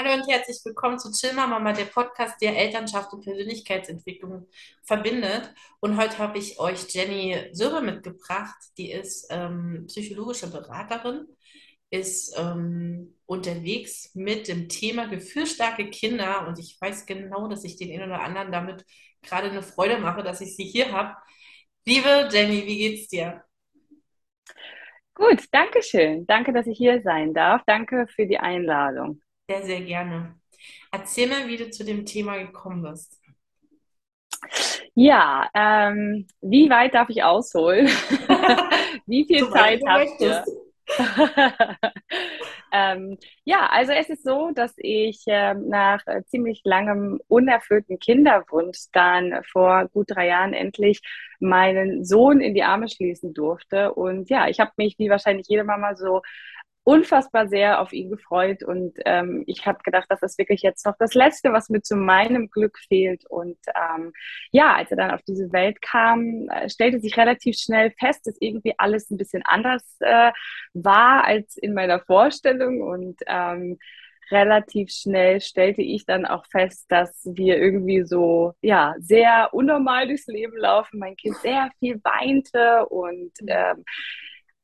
Hallo und herzlich willkommen zu Chill Mama, der Podcast, der Elternschaft und Persönlichkeitsentwicklung verbindet. Und heute habe ich euch Jenny Söre mitgebracht. Die ist ähm, psychologische Beraterin, ist ähm, unterwegs mit dem Thema gefühlsstarke Kinder. Und ich weiß genau, dass ich den einen oder anderen damit gerade eine Freude mache, dass ich sie hier habe. Liebe Jenny, wie geht's dir? Gut, danke schön. Danke, dass ich hier sein darf. Danke für die Einladung. Sehr, sehr gerne. Erzähl mal, wie du zu dem Thema gekommen bist. Ja, ähm, wie weit darf ich ausholen? wie viel so Zeit habt ihr? ähm, ja, also es ist so, dass ich äh, nach ziemlich langem unerfüllten Kinderwunsch dann vor gut drei Jahren endlich meinen Sohn in die Arme schließen durfte. Und ja, ich habe mich wie wahrscheinlich jede Mama so unfassbar sehr auf ihn gefreut und ähm, ich habe gedacht, das ist wirklich jetzt noch das Letzte, was mir zu meinem Glück fehlt. Und ähm, ja, als er dann auf diese Welt kam, äh, stellte sich relativ schnell fest, dass irgendwie alles ein bisschen anders äh, war als in meiner Vorstellung und ähm, relativ schnell stellte ich dann auch fest, dass wir irgendwie so, ja, sehr unnormal durchs Leben laufen. Mein Kind sehr viel weinte und ähm,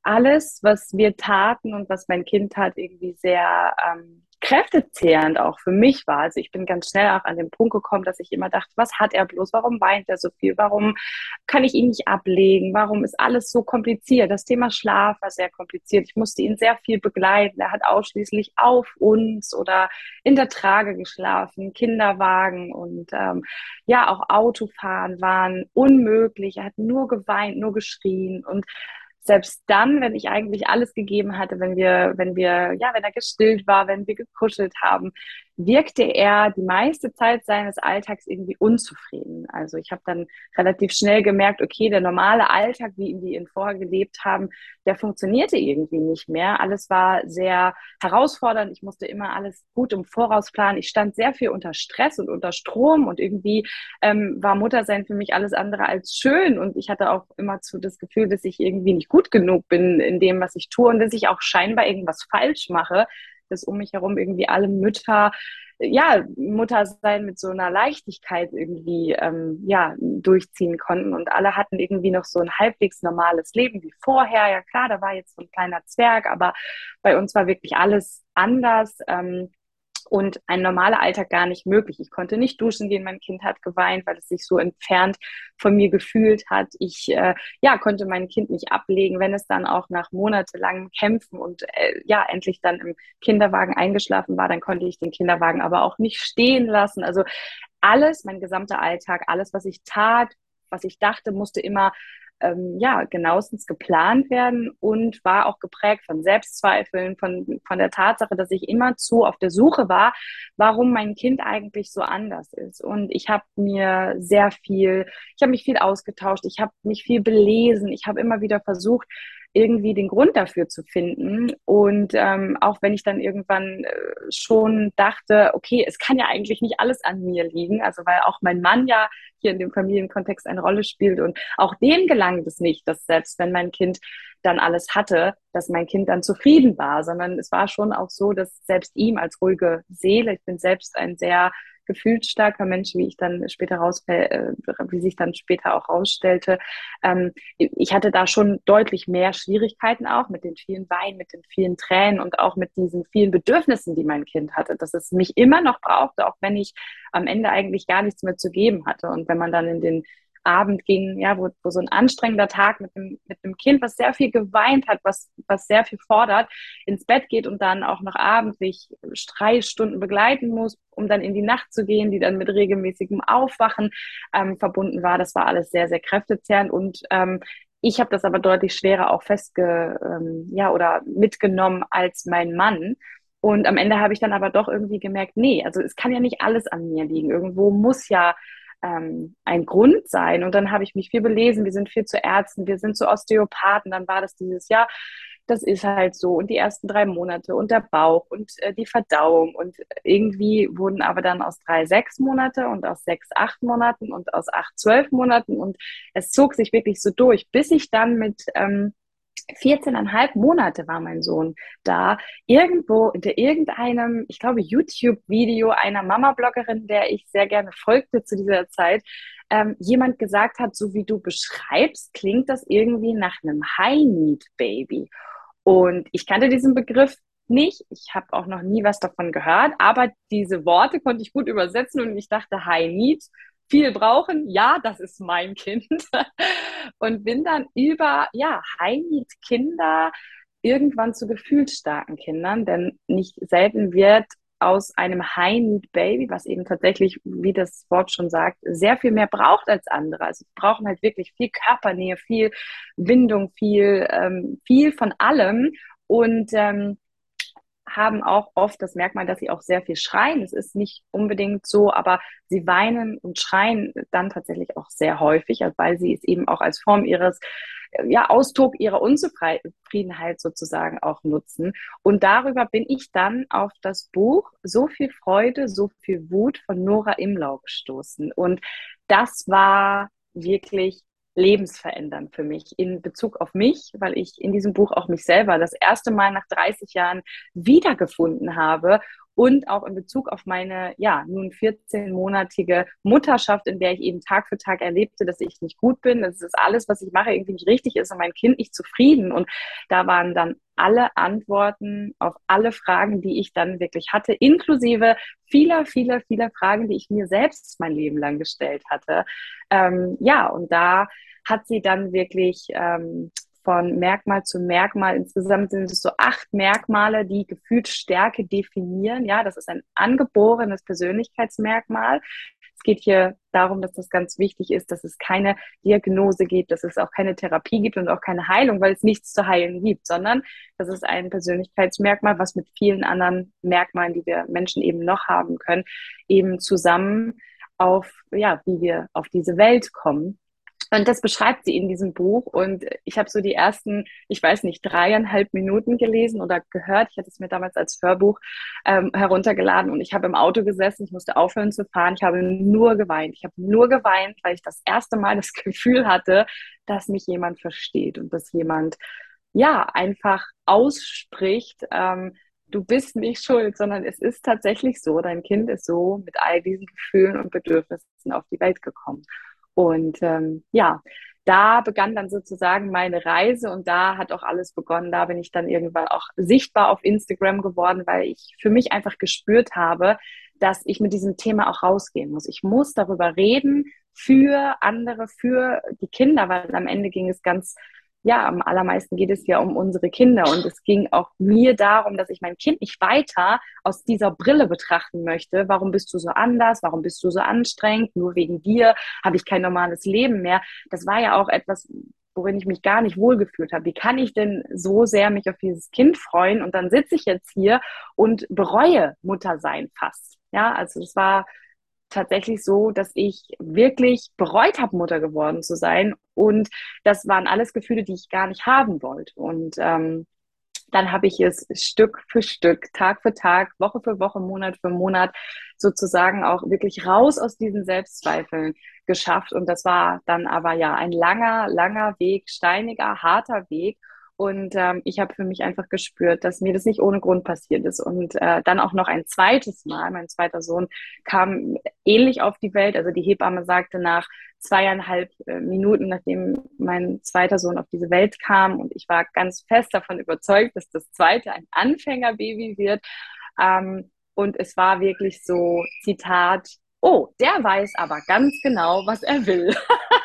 alles, was wir taten und was mein Kind tat, irgendwie sehr ähm, kräftezehrend auch für mich war. Also ich bin ganz schnell auch an den Punkt gekommen, dass ich immer dachte, was hat er bloß? Warum weint er so viel? Warum kann ich ihn nicht ablegen? Warum ist alles so kompliziert? Das Thema Schlaf war sehr kompliziert. Ich musste ihn sehr viel begleiten. Er hat ausschließlich auf uns oder in der Trage geschlafen, Kinderwagen und ähm, ja, auch Autofahren waren unmöglich. Er hat nur geweint, nur geschrien und selbst dann, wenn ich eigentlich alles gegeben hatte, wenn wir, wenn wir, ja, wenn er gestillt war, wenn wir gekuschelt haben, wirkte er die meiste Zeit seines Alltags irgendwie unzufrieden. Also ich habe dann relativ schnell gemerkt, okay, der normale Alltag, wie wir ihn vorher gelebt haben, der funktionierte irgendwie nicht mehr. Alles war sehr herausfordernd. Ich musste immer alles gut im Voraus planen. Ich stand sehr viel unter Stress und unter Strom und irgendwie ähm, war Muttersein für mich alles andere als schön. Und ich hatte auch immer zu das Gefühl, dass ich irgendwie nicht gut genug bin in dem, was ich tue und dass ich auch scheinbar irgendwas falsch mache dass um mich herum irgendwie alle Mütter ja, Mutter sein mit so einer Leichtigkeit irgendwie ähm, ja, durchziehen konnten. Und alle hatten irgendwie noch so ein halbwegs normales Leben wie vorher. Ja klar, da war jetzt so ein kleiner Zwerg, aber bei uns war wirklich alles anders. Ähm, und ein normaler Alltag gar nicht möglich. Ich konnte nicht duschen gehen, mein Kind hat geweint, weil es sich so entfernt von mir gefühlt hat. Ich äh, ja, konnte mein Kind nicht ablegen, wenn es dann auch nach monatelangem Kämpfen und äh, ja, endlich dann im Kinderwagen eingeschlafen war, dann konnte ich den Kinderwagen aber auch nicht stehen lassen. Also alles, mein gesamter Alltag, alles, was ich tat, was ich dachte, musste immer ähm, ja, genauestens geplant werden und war auch geprägt von Selbstzweifeln, von, von der Tatsache, dass ich immerzu auf der Suche war, warum mein Kind eigentlich so anders ist. Und ich habe mir sehr viel, ich habe mich viel ausgetauscht, ich habe mich viel belesen, ich habe immer wieder versucht, irgendwie den Grund dafür zu finden. Und ähm, auch wenn ich dann irgendwann äh, schon dachte, okay, es kann ja eigentlich nicht alles an mir liegen, also weil auch mein Mann ja hier in dem Familienkontext eine Rolle spielt und auch dem gelang es nicht, dass selbst wenn mein Kind dann alles hatte, dass mein Kind dann zufrieden war, sondern es war schon auch so, dass selbst ihm als ruhige Seele, ich bin selbst ein sehr gefühlsstarker Mensch, wie ich dann später raus, äh, wie sich dann später auch rausstellte. Ähm, ich hatte da schon deutlich mehr Schwierigkeiten auch mit den vielen Weinen, mit den vielen Tränen und auch mit diesen vielen Bedürfnissen, die mein Kind hatte, dass es mich immer noch brauchte, auch wenn ich am Ende eigentlich gar nichts mehr zu geben hatte. Und wenn man dann in den Abend ging, ja, wo, wo so ein anstrengender Tag mit einem, mit einem Kind, was sehr viel geweint hat, was, was sehr viel fordert, ins Bett geht und dann auch noch abendlich drei Stunden begleiten muss, um dann in die Nacht zu gehen, die dann mit regelmäßigem Aufwachen ähm, verbunden war. Das war alles sehr, sehr kräftezehrend und ähm, ich habe das aber deutlich schwerer auch festge, ähm, ja, oder mitgenommen als mein Mann. Und am Ende habe ich dann aber doch irgendwie gemerkt, nee, also es kann ja nicht alles an mir liegen. Irgendwo muss ja ähm, ein Grund sein. Und dann habe ich mich viel belesen. Wir sind viel zu Ärzten, wir sind zu Osteopathen. Dann war das dieses Jahr. Das ist halt so. Und die ersten drei Monate und der Bauch und äh, die Verdauung. Und irgendwie wurden aber dann aus drei sechs Monate und aus sechs acht Monaten und aus acht zwölf Monaten. Und es zog sich wirklich so durch, bis ich dann mit ähm, 14,5 Monate war mein Sohn da, irgendwo unter irgendeinem, ich glaube, YouTube-Video einer Mama-Bloggerin, der ich sehr gerne folgte zu dieser Zeit, ähm, jemand gesagt hat, so wie du beschreibst, klingt das irgendwie nach einem High-Need-Baby. Und ich kannte diesen Begriff nicht. Ich habe auch noch nie was davon gehört, aber diese Worte konnte ich gut übersetzen und ich dachte, High Need, viel brauchen, ja, das ist mein Kind. und bin dann über, ja, High Need Kinder irgendwann zu gefühlsstarken Kindern, denn nicht selten wird aus einem High-Need-Baby, was eben tatsächlich, wie das Wort schon sagt, sehr viel mehr braucht als andere. Also brauchen halt wirklich viel Körpernähe, viel Bindung, viel, ähm, viel von allem. Und ähm, haben auch oft das Merkmal, dass sie auch sehr viel schreien. Es ist nicht unbedingt so, aber sie weinen und schreien dann tatsächlich auch sehr häufig, weil sie es eben auch als Form ihres ja, Ausdruck ihrer Unzufriedenheit sozusagen auch nutzen. Und darüber bin ich dann auf das Buch So viel Freude, so viel Wut von Nora Imlau gestoßen. Und das war wirklich lebensverändernd für mich in Bezug auf mich, weil ich in diesem Buch auch mich selber das erste Mal nach 30 Jahren wiedergefunden habe und auch in Bezug auf meine, ja, nun 14-monatige Mutterschaft, in der ich eben Tag für Tag erlebte, dass ich nicht gut bin, dass es alles, was ich mache, irgendwie nicht richtig ist und mein Kind nicht zufrieden. Und da waren dann alle Antworten auf alle Fragen, die ich dann wirklich hatte, inklusive vieler, vieler, vieler Fragen, die ich mir selbst mein Leben lang gestellt hatte. Ähm, ja, und da hat sie dann wirklich ähm, von Merkmal zu Merkmal. Insgesamt sind es so acht Merkmale, die gefühlt Stärke definieren. Ja, das ist ein angeborenes Persönlichkeitsmerkmal. Es geht hier darum, dass das ganz wichtig ist, dass es keine Diagnose gibt, dass es auch keine Therapie gibt und auch keine Heilung, weil es nichts zu heilen gibt, sondern das ist ein Persönlichkeitsmerkmal, was mit vielen anderen Merkmalen, die wir Menschen eben noch haben können, eben zusammen auf, ja, wie wir auf diese Welt kommen. Und das beschreibt sie in diesem Buch. Und ich habe so die ersten, ich weiß nicht, dreieinhalb Minuten gelesen oder gehört. Ich hatte es mir damals als Hörbuch ähm, heruntergeladen und ich habe im Auto gesessen. Ich musste aufhören zu fahren. Ich habe nur geweint. Ich habe nur geweint, weil ich das erste Mal das Gefühl hatte, dass mich jemand versteht und dass jemand ja einfach ausspricht. Ähm, du bist nicht schuld, sondern es ist tatsächlich so, dein Kind ist so mit all diesen Gefühlen und Bedürfnissen auf die Welt gekommen. Und ähm, ja, da begann dann sozusagen meine Reise und da hat auch alles begonnen. Da bin ich dann irgendwann auch sichtbar auf Instagram geworden, weil ich für mich einfach gespürt habe, dass ich mit diesem Thema auch rausgehen muss. Ich muss darüber reden für andere, für die Kinder, weil am Ende ging es ganz ja, am allermeisten geht es ja um unsere Kinder. Und es ging auch mir darum, dass ich mein Kind nicht weiter aus dieser Brille betrachten möchte. Warum bist du so anders? Warum bist du so anstrengend? Nur wegen dir habe ich kein normales Leben mehr. Das war ja auch etwas, worin ich mich gar nicht wohlgefühlt habe. Wie kann ich denn so sehr mich auf dieses Kind freuen? Und dann sitze ich jetzt hier und bereue Mutter sein fast. Ja, also es war tatsächlich so, dass ich wirklich bereut habe, Mutter geworden zu sein. Und das waren alles Gefühle, die ich gar nicht haben wollte. Und ähm, dann habe ich es Stück für Stück, Tag für Tag, Woche für Woche, Monat für Monat sozusagen auch wirklich raus aus diesen Selbstzweifeln geschafft. Und das war dann aber ja ein langer, langer Weg, steiniger, harter Weg. Und ähm, ich habe für mich einfach gespürt, dass mir das nicht ohne Grund passiert ist. Und äh, dann auch noch ein zweites Mal, mein zweiter Sohn kam ähnlich auf die Welt. Also die Hebamme sagte nach zweieinhalb äh, Minuten, nachdem mein zweiter Sohn auf diese Welt kam, und ich war ganz fest davon überzeugt, dass das zweite ein Anfängerbaby wird. Ähm, und es war wirklich so, Zitat, oh, der weiß aber ganz genau, was er will.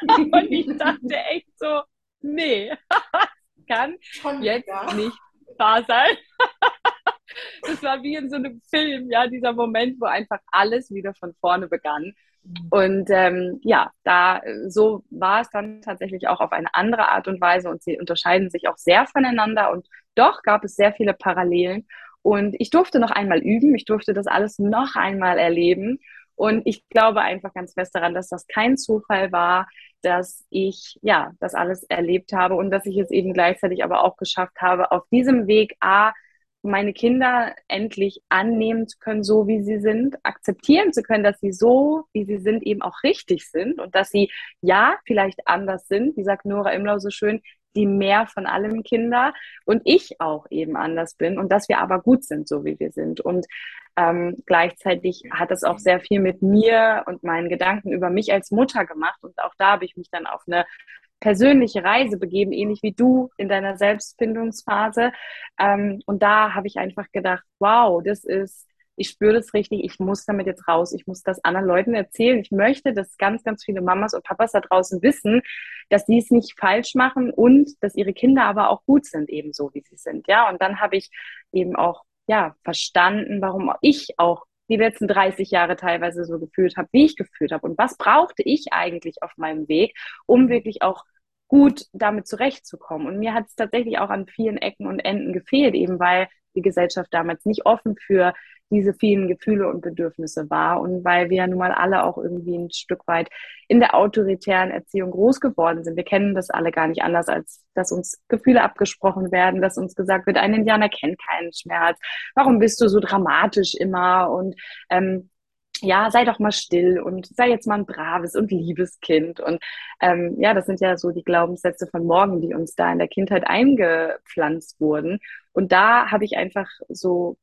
und ich dachte echt so, nee, kann Schon jetzt ja. nicht wahr sein. das war wie in so einem Film, ja, dieser Moment, wo einfach alles wieder von vorne begann. Mhm. Und ähm, ja, da so war es dann tatsächlich auch auf eine andere Art und Weise und sie unterscheiden sich auch sehr voneinander und doch gab es sehr viele Parallelen. Und ich durfte noch einmal üben, ich durfte das alles noch einmal erleben. Und ich glaube einfach ganz fest daran, dass das kein Zufall war, dass ich ja das alles erlebt habe und dass ich es eben gleichzeitig aber auch geschafft habe, auf diesem Weg A, meine Kinder endlich annehmen zu können, so wie sie sind, akzeptieren zu können, dass sie so, wie sie sind, eben auch richtig sind und dass sie ja vielleicht anders sind, wie sagt Nora Imlau so schön, die mehr von allem Kinder und ich auch eben anders bin und dass wir aber gut sind, so wie wir sind. Und ähm, gleichzeitig hat es auch sehr viel mit mir und meinen Gedanken über mich als Mutter gemacht. Und auch da habe ich mich dann auf eine persönliche Reise begeben, ähnlich wie du in deiner Selbstfindungsphase. Ähm, und da habe ich einfach gedacht, wow, das ist ich spüre das richtig, ich muss damit jetzt raus, ich muss das anderen Leuten erzählen. Ich möchte, dass ganz, ganz viele Mamas und Papas da draußen wissen, dass sie es nicht falsch machen und dass ihre Kinder aber auch gut sind, ebenso wie sie sind. Ja, und dann habe ich eben auch ja, verstanden, warum ich auch die letzten 30 Jahre teilweise so gefühlt habe, wie ich gefühlt habe. Und was brauchte ich eigentlich auf meinem Weg, um wirklich auch gut damit zurechtzukommen. Und mir hat es tatsächlich auch an vielen Ecken und Enden gefehlt, eben weil die Gesellschaft damals nicht offen für diese vielen Gefühle und Bedürfnisse war und weil wir ja nun mal alle auch irgendwie ein Stück weit in der autoritären Erziehung groß geworden sind. Wir kennen das alle gar nicht anders, als dass uns Gefühle abgesprochen werden, dass uns gesagt wird, ein Indianer kennt keinen Schmerz. Warum bist du so dramatisch immer? Und ähm, ja, sei doch mal still und sei jetzt mal ein braves und liebes Kind. Und ähm, ja, das sind ja so die Glaubenssätze von morgen, die uns da in der Kindheit eingepflanzt wurden. Und da habe ich einfach so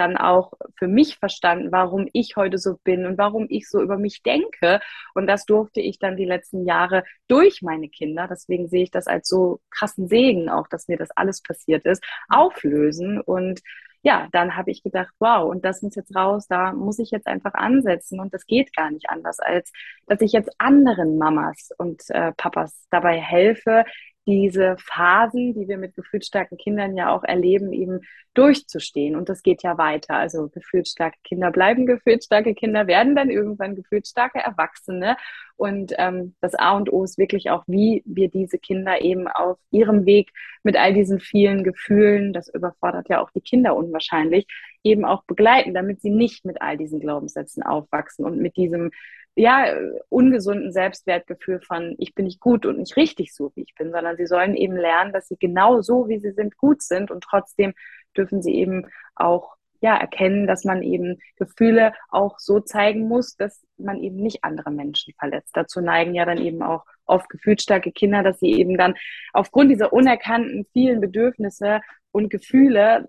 dann auch für mich verstanden, warum ich heute so bin und warum ich so über mich denke. Und das durfte ich dann die letzten Jahre durch meine Kinder, deswegen sehe ich das als so krassen Segen auch, dass mir das alles passiert ist, auflösen. Und ja, dann habe ich gedacht, wow, und das muss jetzt raus, da muss ich jetzt einfach ansetzen. Und das geht gar nicht anders, als dass ich jetzt anderen Mamas und äh, Papas dabei helfe, diese Phasen, die wir mit gefühlsstarken Kindern ja auch erleben, eben durchzustehen. Und das geht ja weiter. Also gefühlsstarke Kinder bleiben gefühlsstarke Kinder, werden dann irgendwann gefühlsstarke Erwachsene. Und ähm, das A und O ist wirklich auch, wie wir diese Kinder eben auf ihrem Weg mit all diesen vielen Gefühlen, das überfordert ja auch die Kinder unwahrscheinlich, eben auch begleiten, damit sie nicht mit all diesen Glaubenssätzen aufwachsen und mit diesem ja, ungesunden Selbstwertgefühl von, ich bin nicht gut und nicht richtig so, wie ich bin, sondern sie sollen eben lernen, dass sie genau so, wie sie sind, gut sind und trotzdem dürfen sie eben auch ja, erkennen, dass man eben Gefühle auch so zeigen muss, dass man eben nicht andere Menschen verletzt. Dazu neigen ja dann eben auch oft gefühlsstarke Kinder, dass sie eben dann aufgrund dieser unerkannten vielen Bedürfnisse und Gefühle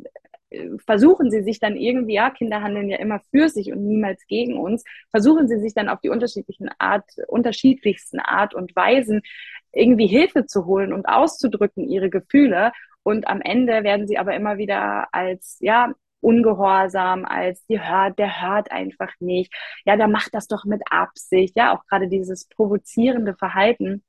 versuchen sie sich dann irgendwie, ja, Kinder handeln ja immer für sich und niemals gegen uns, versuchen sie sich dann auf die unterschiedlichen Art, unterschiedlichsten Art und Weisen irgendwie Hilfe zu holen und auszudrücken, ihre Gefühle. Und am Ende werden sie aber immer wieder als, ja, ungehorsam, als die hört, der hört einfach nicht. Ja, der macht das doch mit Absicht. Ja, auch gerade dieses provozierende Verhalten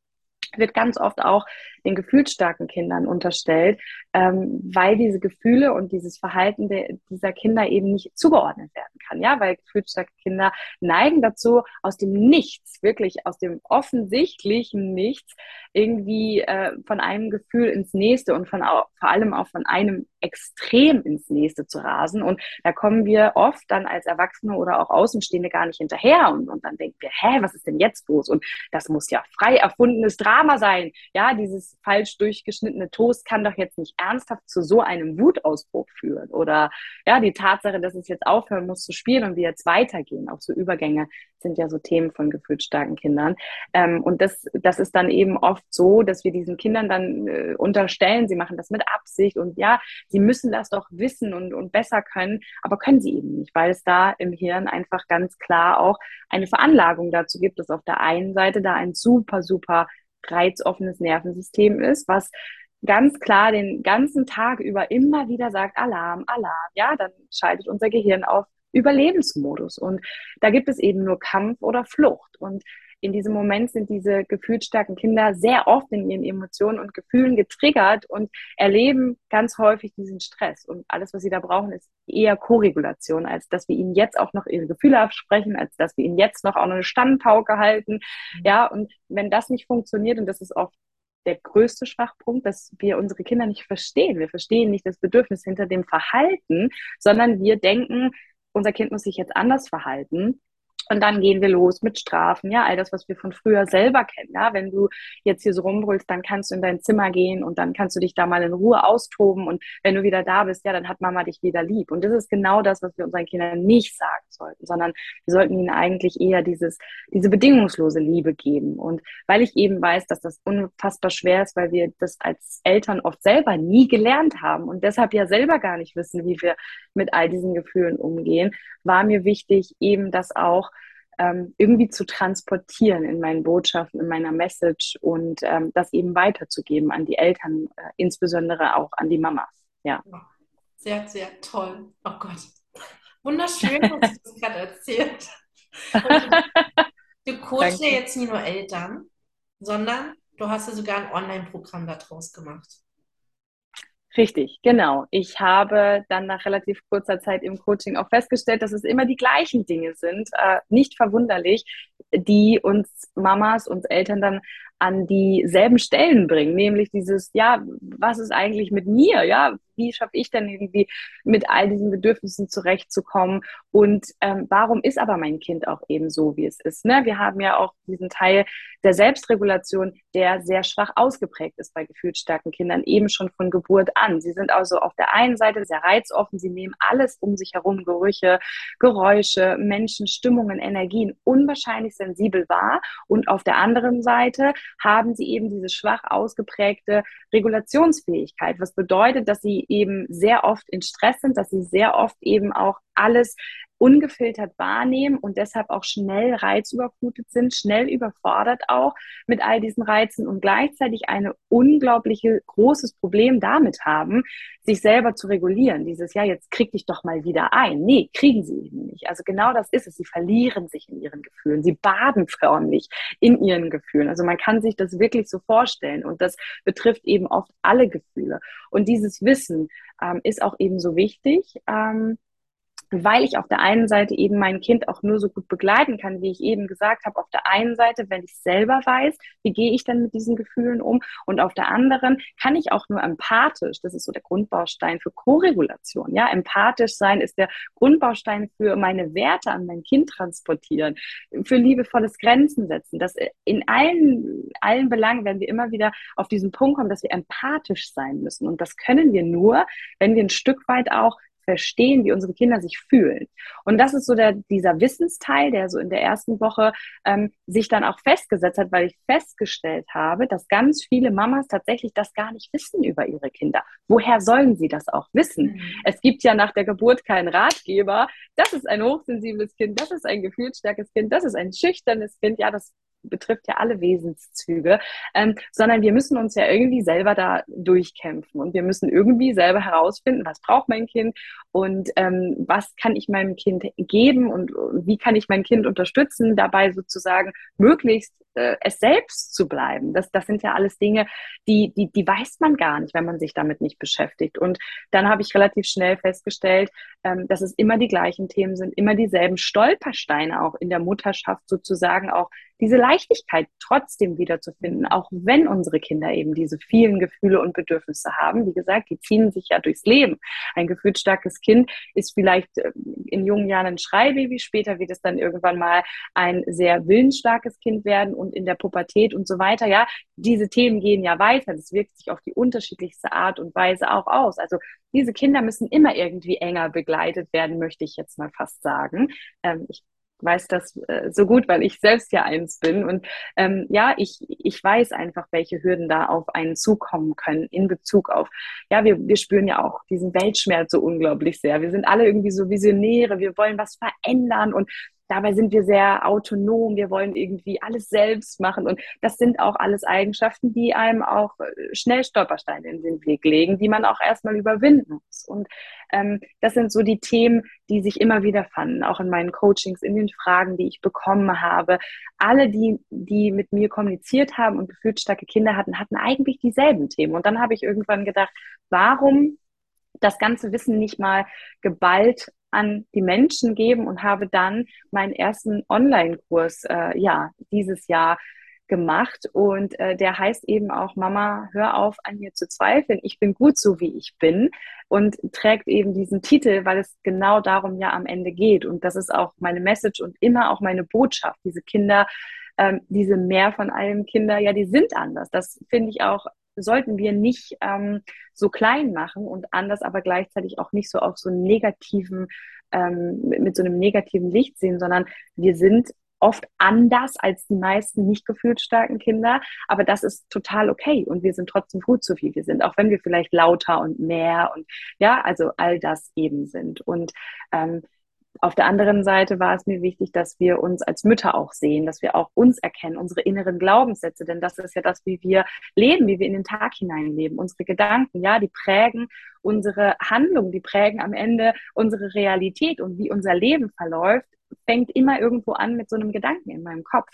wird ganz oft auch den gefühlsstarken Kindern unterstellt, ähm, weil diese Gefühle und dieses Verhalten de, dieser Kinder eben nicht zugeordnet werden kann. Ja, weil gefühlsstarke Kinder neigen dazu, aus dem Nichts, wirklich aus dem offensichtlichen Nichts, irgendwie äh, von einem Gefühl ins nächste und von vor allem auch von einem extrem ins nächste zu rasen. Und da kommen wir oft dann als Erwachsene oder auch Außenstehende gar nicht hinterher und, und dann denken wir, hä, was ist denn jetzt los? Und das muss ja frei erfundenes Drama sein. Ja, dieses falsch durchgeschnittene Toast kann doch jetzt nicht ernsthaft zu so einem Wutausbruch führen. Oder ja, die Tatsache, dass es jetzt aufhören muss zu spielen und wir jetzt weitergehen. Auch so Übergänge sind ja so Themen von gefühlsstarken Kindern. Ähm, und das, das ist dann eben oft so, dass wir diesen Kindern dann äh, unterstellen, sie machen das mit Absicht und ja, sie müssen das doch wissen und, und besser können, aber können sie eben nicht, weil es da im Hirn einfach ganz klar auch eine Veranlagung dazu gibt, dass auf der einen Seite da ein super, super reizoffenes Nervensystem ist, was ganz klar den ganzen Tag über immer wieder sagt, Alarm, Alarm, ja, dann schaltet unser Gehirn auf Überlebensmodus. Und da gibt es eben nur Kampf oder Flucht. Und in diesem Moment sind diese gefühlsstarken Kinder sehr oft in ihren Emotionen und Gefühlen getriggert und erleben ganz häufig diesen Stress. Und alles, was sie da brauchen, ist eher Koregulation, als dass wir ihnen jetzt auch noch ihre Gefühle absprechen, als dass wir ihnen jetzt noch auch noch eine Standpauke halten. Mhm. Ja, und wenn das nicht funktioniert, und das ist oft der größte Schwachpunkt, dass wir unsere Kinder nicht verstehen. Wir verstehen nicht das Bedürfnis hinter dem Verhalten, sondern wir denken, unser Kind muss sich jetzt anders verhalten Und dann gehen wir los mit Strafen, ja, all das, was wir von früher selber kennen. Ja, wenn du jetzt hier so rumbrüllst, dann kannst du in dein Zimmer gehen und dann kannst du dich da mal in Ruhe austoben. Und wenn du wieder da bist, ja, dann hat Mama dich wieder lieb. Und das ist genau das, was wir unseren Kindern nicht sagen sollten, sondern wir sollten ihnen eigentlich eher dieses, diese bedingungslose Liebe geben. Und weil ich eben weiß, dass das unfassbar schwer ist, weil wir das als Eltern oft selber nie gelernt haben und deshalb ja selber gar nicht wissen, wie wir mit all diesen Gefühlen umgehen, war mir wichtig, eben das auch ähm, irgendwie zu transportieren in meinen Botschaften, in meiner Message und ähm, das eben weiterzugeben an die Eltern, äh, insbesondere auch an die Mamas. Ja. Sehr, sehr toll. Oh Gott. Wunderschön, was du das gerade erzählt. du coachst ja jetzt nicht nur Eltern, sondern du hast ja sogar ein Online-Programm daraus gemacht. Richtig, genau. Ich habe dann nach relativ kurzer Zeit im Coaching auch festgestellt, dass es immer die gleichen Dinge sind, äh, nicht verwunderlich, die uns Mamas, uns Eltern dann an dieselben Stellen bringen, nämlich dieses, ja, was ist eigentlich mit mir? Ja, wie schaffe ich denn irgendwie mit all diesen Bedürfnissen zurechtzukommen? Und ähm, warum ist aber mein Kind auch eben so, wie es ist? Ne? Wir haben ja auch diesen Teil der Selbstregulation, der sehr schwach ausgeprägt ist bei gefühlsstarken Kindern, eben schon von Geburt an. Sie sind also auf der einen Seite sehr reizoffen, sie nehmen alles um sich herum, Gerüche, Geräusche, Menschen, Stimmungen, Energien unwahrscheinlich sensibel wahr. Und auf der anderen Seite haben sie eben diese schwach ausgeprägte Regulationsfähigkeit, was bedeutet, dass sie eben sehr oft in Stress sind, dass sie sehr oft eben auch alles ungefiltert wahrnehmen und deshalb auch schnell reizüberflutet sind, schnell überfordert auch mit all diesen Reizen und gleichzeitig ein unglaubliche großes Problem damit haben, sich selber zu regulieren. Dieses, ja, jetzt krieg dich doch mal wieder ein. Nee, kriegen sie eben nicht. Also genau das ist es. Sie verlieren sich in ihren Gefühlen. Sie baden förmlich in ihren Gefühlen. Also man kann sich das wirklich so vorstellen und das betrifft eben oft alle Gefühle. Und dieses Wissen ähm, ist auch eben so wichtig. Ähm, weil ich auf der einen Seite eben mein Kind auch nur so gut begleiten kann, wie ich eben gesagt habe, auf der einen Seite, wenn ich selber weiß, wie gehe ich denn mit diesen Gefühlen um? Und auf der anderen kann ich auch nur empathisch, das ist so der Grundbaustein für Koregulation, ja, empathisch sein ist der Grundbaustein für meine Werte an mein Kind transportieren, für liebevolles Grenzen setzen, dass in allen, allen Belangen werden wir immer wieder auf diesen Punkt kommen, dass wir empathisch sein müssen. Und das können wir nur, wenn wir ein Stück weit auch verstehen, wie unsere Kinder sich fühlen. Und das ist so der, dieser Wissensteil, der so in der ersten Woche ähm, sich dann auch festgesetzt hat, weil ich festgestellt habe, dass ganz viele Mamas tatsächlich das gar nicht wissen über ihre Kinder. Woher sollen sie das auch wissen? Mhm. Es gibt ja nach der Geburt keinen Ratgeber. Das ist ein hochsensibles Kind, das ist ein gefühlsstarkes Kind, das ist ein schüchternes Kind. Ja, das betrifft ja alle Wesenszüge, ähm, sondern wir müssen uns ja irgendwie selber da durchkämpfen und wir müssen irgendwie selber herausfinden, was braucht mein Kind und ähm, was kann ich meinem Kind geben und, wie kann ich mein Kind unterstützen, dabei sozusagen möglichst äh, es selbst zu bleiben. Das, das sind ja alles Dinge, die, die, die weiß man gar nicht, wenn man sich damit nicht beschäftigt. Und dann habe ich relativ schnell festgestellt, ähm, dass es immer die gleichen Themen sind, immer dieselben Stolpersteine auch in der Mutterschaft sozusagen auch diese Leichtigkeit trotzdem wiederzufinden, auch wenn unsere Kinder eben diese vielen Gefühle und Bedürfnisse haben. Wie gesagt, die ziehen sich ja durchs Leben. Ein gefühlsstarkes Kind ist vielleicht äh, in jungen Jahren ein Schreibaby, später wird es dann irgendwann mal ein sehr willensstarkes Kind werden und in der Pubertät und so weiter. Ja, diese Themen gehen ja weiter. Das wirkt sich auf die unterschiedlichste Art und Weise auch aus. Also diese Kinder müssen immer irgendwie enger begleitet werden, möchte ich jetzt mal fast sagen. Ähm, ich weiß das äh, so gut, weil ich selbst ja eins bin. Und ähm, ja, ich, ich weiß einfach, welche Hürden da auf einen zukommen können in Bezug auf, ja, wir, wir spüren ja auch diesen Weltschmerz so unglaublich sehr. Wir sind alle irgendwie so Visionäre, wir wollen was verändern und Dabei sind wir sehr autonom, wir wollen irgendwie alles selbst machen. Und das sind auch alles Eigenschaften, die einem auch äh, schnell Stolpersteine in den Weg legen, die man auch erstmal überwinden muss. Und ähm, das sind so die Themen, die sich immer wieder fanden, auch in meinen Coachings, in den Fragen, die ich bekommen habe. Alle, die, die mit mir kommuniziert haben und gefühlsstarke Kinder hatten, hatten eigentlich dieselben Themen. Und dann habe ich irgendwann gedacht, warum das ganze Wissen nicht mal geballt an die Menschen geben und habe dann meinen ersten Online-Kurs äh, ja dieses Jahr gemacht. Und äh, der heißt eben auch Mama, hör auf an mir zu zweifeln, ich bin gut so wie ich bin. Und trägt eben diesen Titel, weil es genau darum ja am Ende geht. Und das ist auch meine Message und immer auch meine Botschaft, diese Kinder, ähm, diese mehr von allem Kinder, ja, die sind anders. Das finde ich auch sollten wir nicht ähm, so klein machen und anders, aber gleichzeitig auch nicht so auf so einen negativen, ähm, mit, so einem negativen Licht sehen, sondern wir sind oft anders als die meisten nicht gefühlt starken Kinder, aber das ist total okay und wir sind trotzdem gut so wie wir sind, auch wenn wir vielleicht lauter und mehr und ja, also all das eben sind. Und ähm, auf der anderen Seite war es mir wichtig, dass wir uns als Mütter auch sehen, dass wir auch uns erkennen, unsere inneren Glaubenssätze, denn das ist ja das, wie wir leben, wie wir in den Tag hineinleben. Unsere Gedanken, ja, die prägen unsere Handlungen, die prägen am Ende unsere Realität und wie unser Leben verläuft, fängt immer irgendwo an mit so einem Gedanken in meinem Kopf.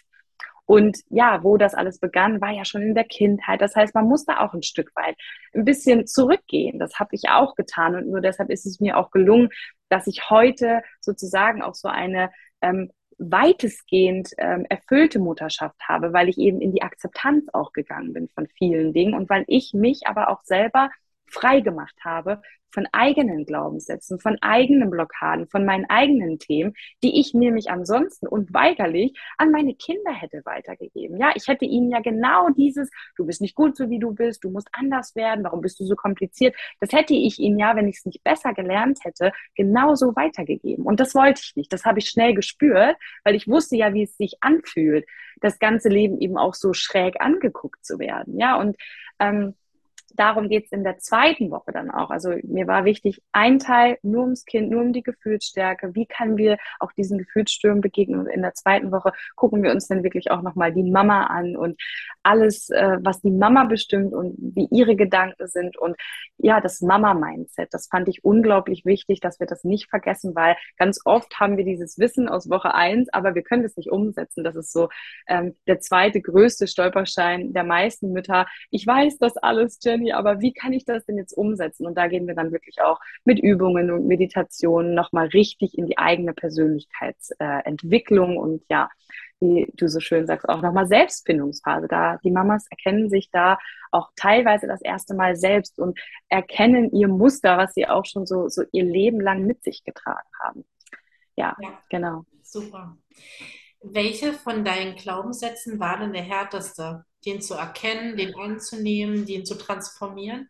Und ja, wo das alles begann, war ja schon in der Kindheit. Das heißt, man muss da auch ein Stück weit ein bisschen zurückgehen. Das habe ich auch getan. Und nur deshalb ist es mir auch gelungen, dass ich heute sozusagen auch so eine ähm, weitestgehend ähm, erfüllte Mutterschaft habe, weil ich eben in die Akzeptanz auch gegangen bin von vielen Dingen und weil ich mich aber auch selber frei gemacht habe von eigenen Glaubenssätzen, von eigenen Blockaden, von meinen eigenen Themen, die ich nämlich ansonsten unweigerlich an meine Kinder hätte weitergegeben. Ja, ich hätte ihnen ja genau dieses, du bist nicht gut so wie du bist, du musst anders werden, warum bist du so kompliziert? Das hätte ich ihnen ja, wenn ich es nicht besser gelernt hätte, genauso weitergegeben. Und das wollte ich nicht. Das habe ich schnell gespürt, weil ich wusste ja, wie es sich anfühlt, das ganze Leben eben auch so schräg angeguckt zu werden. Ja, und ähm, darum geht es in der zweiten Woche dann auch. Also mir war wichtig, ein Teil nur ums Kind, nur um die Gefühlsstärke. Wie können wir auch diesen Gefühlsstürmen begegnen? Und in der zweiten Woche gucken wir uns dann wirklich auch nochmal die Mama an und alles, äh, was die Mama bestimmt und wie ihre Gedanken sind. Und ja, das Mama-Mindset, das fand ich unglaublich wichtig, dass wir das nicht vergessen, weil ganz oft haben wir dieses Wissen aus Woche eins, aber wir können es nicht umsetzen. Das ist so ähm, der zweite größte Stolperschein der meisten Mütter. Ich weiß das alles, Jenny irgendwie, aber wie kann ich das denn jetzt umsetzen? Und da gehen wir dann wirklich auch mit Übungen und Meditationen nochmal richtig in die eigene Persönlichkeitsentwicklung äh, und ja, wie du so schön sagst, auch nochmal Selbstfindungsphase. Da die Mamas erkennen sich da auch teilweise das erste Mal selbst und erkennen ihr Muster, was sie auch schon so, so ihr Leben lang mit sich getragen haben. Ja, ja genau. Super. Welche von deinen Glaubenssätzen war denn der härteste? Den zu erkennen, den anzunehmen, den zu transformieren?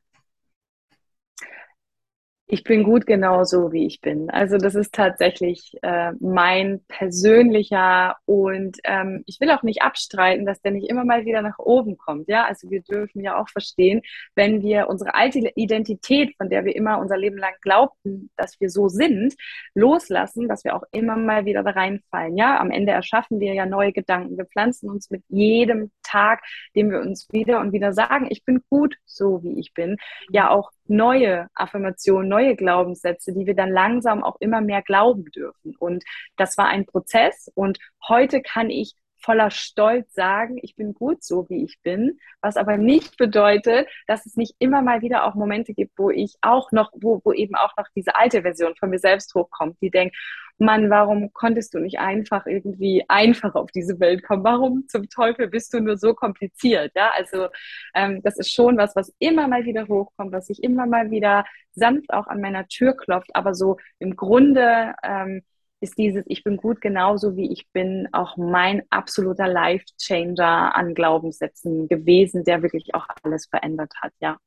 Ich bin gut genauso, wie ich bin. Also das ist tatsächlich äh, mein persönlicher und ähm, ich will auch nicht abstreiten, dass der nicht immer mal wieder nach oben kommt. Ja, also wir dürfen ja auch verstehen, wenn wir unsere alte Identität, von der wir immer unser Leben lang glaubten, dass wir so sind, loslassen, dass wir auch immer mal wieder da reinfallen. Ja, am Ende erschaffen wir ja neue Gedanken. Wir pflanzen uns mit jedem Tag, dem wir uns wieder und wieder sagen, ich bin gut so, wie ich bin, ja auch neue Affirmationen, neue Glaubenssätze, die wir dann langsam auch immer mehr glauben dürfen. Und das war ein Prozess. Und heute kann ich voller Stolz sagen, ich bin gut so, wie ich bin, was aber nicht bedeutet, dass es nicht immer mal wieder auch Momente gibt, wo ich auch noch, wo, wo eben auch noch diese alte Version von mir selbst hochkommt, die denkt, Mann, warum konntest du nicht einfach irgendwie einfach auf diese Welt kommen? Warum zum Teufel bist du nur so kompliziert? Ja, also ähm, das ist schon was, was immer mal wieder hochkommt, was sich immer mal wieder sanft auch an meiner Tür klopft, aber so im Grunde ähm, ist dieses Ich bin gut genauso wie ich bin auch mein absoluter Life-Changer an Glaubenssätzen gewesen, der wirklich auch alles verändert hat, ja.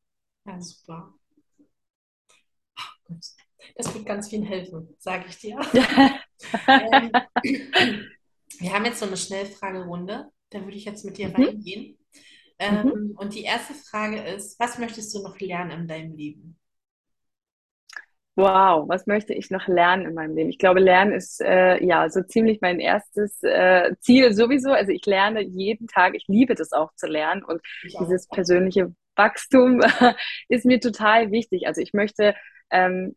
Ja, super. Das wird ganz viel helfen, sage ich dir. ähm, wir haben jetzt so eine Schnellfragerunde. Da würde ich jetzt mit dir mhm. reingehen. Ähm, mhm. Und die erste Frage ist, was möchtest du noch lernen in deinem Leben? Wow, was möchte ich noch lernen in meinem Leben? Ich glaube, Lernen ist äh, ja so ziemlich mein erstes äh, Ziel sowieso. Also ich lerne jeden Tag, ich liebe das auch zu lernen und ich dieses persönliche Wachstum ist mir total wichtig. Also ich möchte ähm,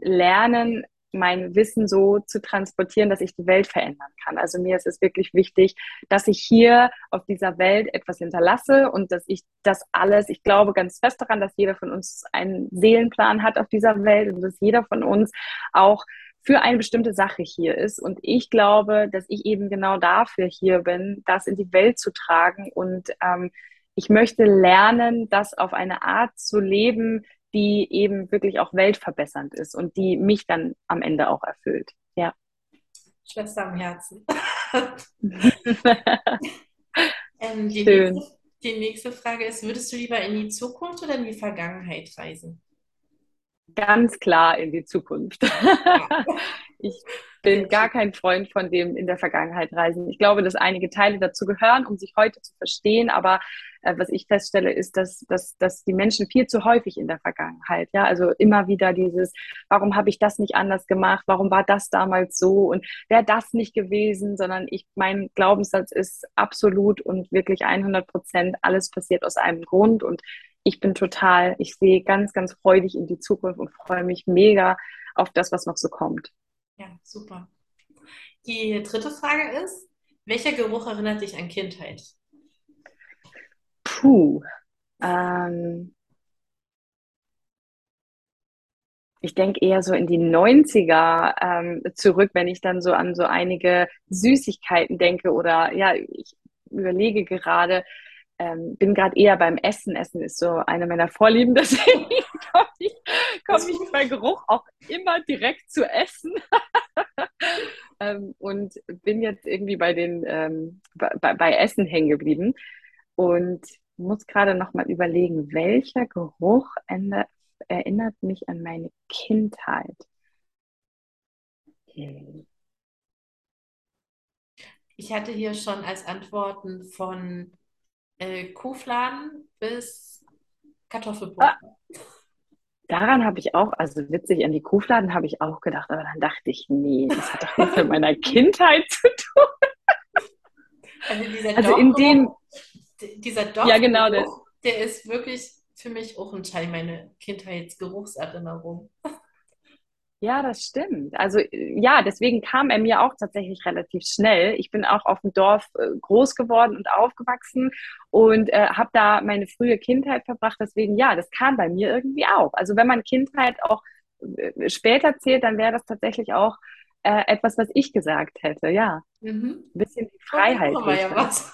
lernen, mein Wissen so zu transportieren, dass ich die Welt verändern kann. Also mir ist es wirklich wichtig, dass ich hier auf dieser Welt etwas hinterlasse und dass ich das alles, ich glaube ganz fest daran, dass jeder von uns einen Seelenplan hat auf dieser Welt und dass jeder von uns auch für eine bestimmte Sache hier ist. Und ich glaube, dass ich eben genau dafür hier bin, das in die Welt zu tragen. Und ähm, ich möchte lernen, das auf eine Art zu leben, die eben wirklich auch weltverbessernd ist und die mich dann am Ende auch erfüllt. Ja. Schwester am Herzen. ähm, die, Schön. nächste, die nächste Frage ist, würdest du lieber in die Zukunft oder in die Vergangenheit reisen? Ganz klar in die Zukunft. ich bin gar kein Freund von dem in der Vergangenheit reisen. Ich glaube, dass einige Teile dazu gehören, um sich heute zu verstehen. Aber was ich feststelle, ist, dass, dass, dass die Menschen viel zu häufig in der Vergangenheit, ja, also immer wieder dieses, warum habe ich das nicht anders gemacht? Warum war das damals so? Und wäre das nicht gewesen? Sondern ich, mein Glaubenssatz ist absolut und wirklich 100 Prozent, alles passiert aus einem Grund. Und ich bin total, ich sehe ganz, ganz freudig in die Zukunft und freue mich mega auf das, was noch so kommt. Ja, super. Die dritte Frage ist, welcher Geruch erinnert dich an Kindheit? Puh. Ähm, ich denke eher so in die 90er ähm, zurück, wenn ich dann so an so einige Süßigkeiten denke oder ja, ich überlege gerade, ähm, bin gerade eher beim Essen. Essen ist so eine meiner Vorlieben, deswegen komme ich, komm ich bei Geruch auch immer direkt zu Essen. ähm, und bin jetzt irgendwie bei den ähm, bei, bei Essen hängen geblieben und muss gerade noch mal überlegen, welcher Geruch erinnert mich an meine Kindheit. Ich hatte hier schon als Antworten von äh, Kuhfladen bis Kartoffelpuffer. Ah, daran habe ich auch, also witzig, an die Kuhfladen habe ich auch gedacht, aber dann dachte ich, nee, das hat doch nichts mit meiner Kindheit zu tun. Also, also in dem, dieser Dorf, ja, genau, der, der ist wirklich für mich auch ein Teil meiner Kindheitsgeruchserinnerung. Ja, das stimmt. Also ja, deswegen kam er mir auch tatsächlich relativ schnell. Ich bin auch auf dem Dorf äh, groß geworden und aufgewachsen und äh, habe da meine frühe Kindheit verbracht. Deswegen ja, das kam bei mir irgendwie auch. Also wenn man Kindheit auch äh, später zählt, dann wäre das tatsächlich auch äh, etwas, was ich gesagt hätte. Ja, mhm. ein bisschen die Freiheit. Oh, ja, was.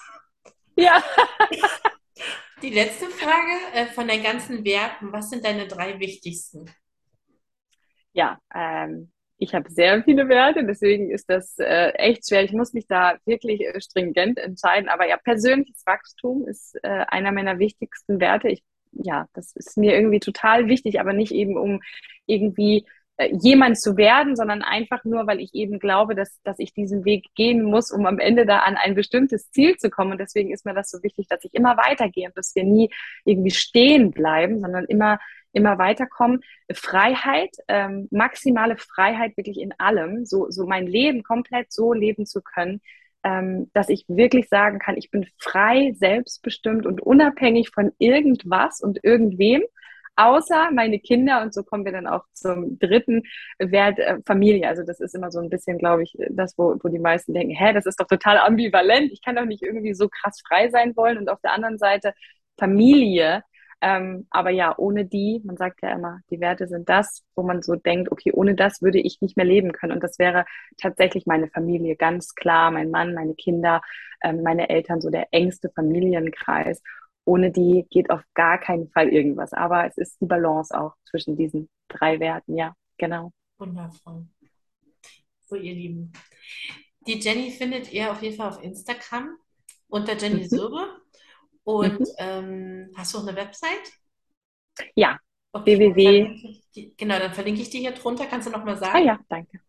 Ja. Die letzte Frage äh, von den ganzen Werten. Was sind deine drei wichtigsten? ja, ähm, ich habe sehr viele Werte, deswegen ist das äh, echt schwer. Ich muss mich da wirklich äh, stringent entscheiden. Aber ja, persönliches Wachstum ist äh, einer meiner wichtigsten Werte. Ich, ja, das ist mir irgendwie total wichtig, aber nicht eben um irgendwie jemand zu werden, sondern einfach nur, weil ich eben glaube, dass, dass ich diesen Weg gehen muss, um am Ende da an ein bestimmtes Ziel zu kommen. Und deswegen ist mir das so wichtig, dass ich immer weitergehe und dass wir nie irgendwie stehen bleiben, sondern immer immer weiterkommen. Freiheit, ähm, maximale Freiheit wirklich in allem, so, so mein Leben komplett so leben zu können, ähm, dass ich wirklich sagen kann, ich bin frei, selbstbestimmt und unabhängig von irgendwas und irgendwem, außer meine Kinder. Und so kommen wir dann auch zum dritten Wert äh, Familie. Also das ist immer so ein bisschen, glaube ich, das, wo, wo die meisten denken, hä, das ist doch total ambivalent. Ich kann doch nicht irgendwie so krass frei sein wollen. Und auf der anderen Seite Familie ähm, aber ja, ohne die, man sagt ja immer, die Werte sind das, wo man so denkt, okay, ohne das würde ich nicht mehr leben können. Und das wäre tatsächlich meine Familie, ganz klar, mein Mann, meine Kinder, ähm, meine Eltern, so der engste Familienkreis. Ohne die geht auf gar keinen Fall irgendwas. Aber es ist die Balance auch zwischen diesen drei Werten, ja, genau. Wundervoll. So, ihr Lieben. Die Jenny findet ihr auf jeden Fall auf Instagram unter Jenny mhm. Sürbe. Und mhm. ähm, hast du auch eine Website? Ja, okay, www. Dann genau, dann verlinke ich die hier drunter. Kannst du nochmal sagen? Ah ja, danke.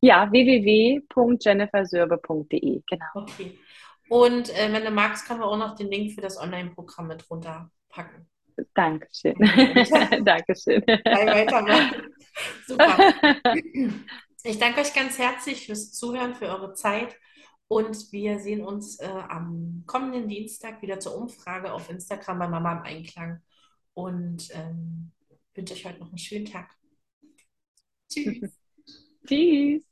Ja, www.jennifersörbe.de, genau. Okay. Und äh, wenn du magst, können wir auch noch den Link für das Online-Programm mit drunter packen. Dankeschön. Dankeschön. Super. Ich danke euch ganz herzlich fürs Zuhören, für eure Zeit. Und wir sehen uns äh, am kommenden Dienstag wieder zur Umfrage auf Instagram bei Mama im Einklang. Und ähm, wünsche euch heute noch einen schönen Tag. Tschüss. Tschüss.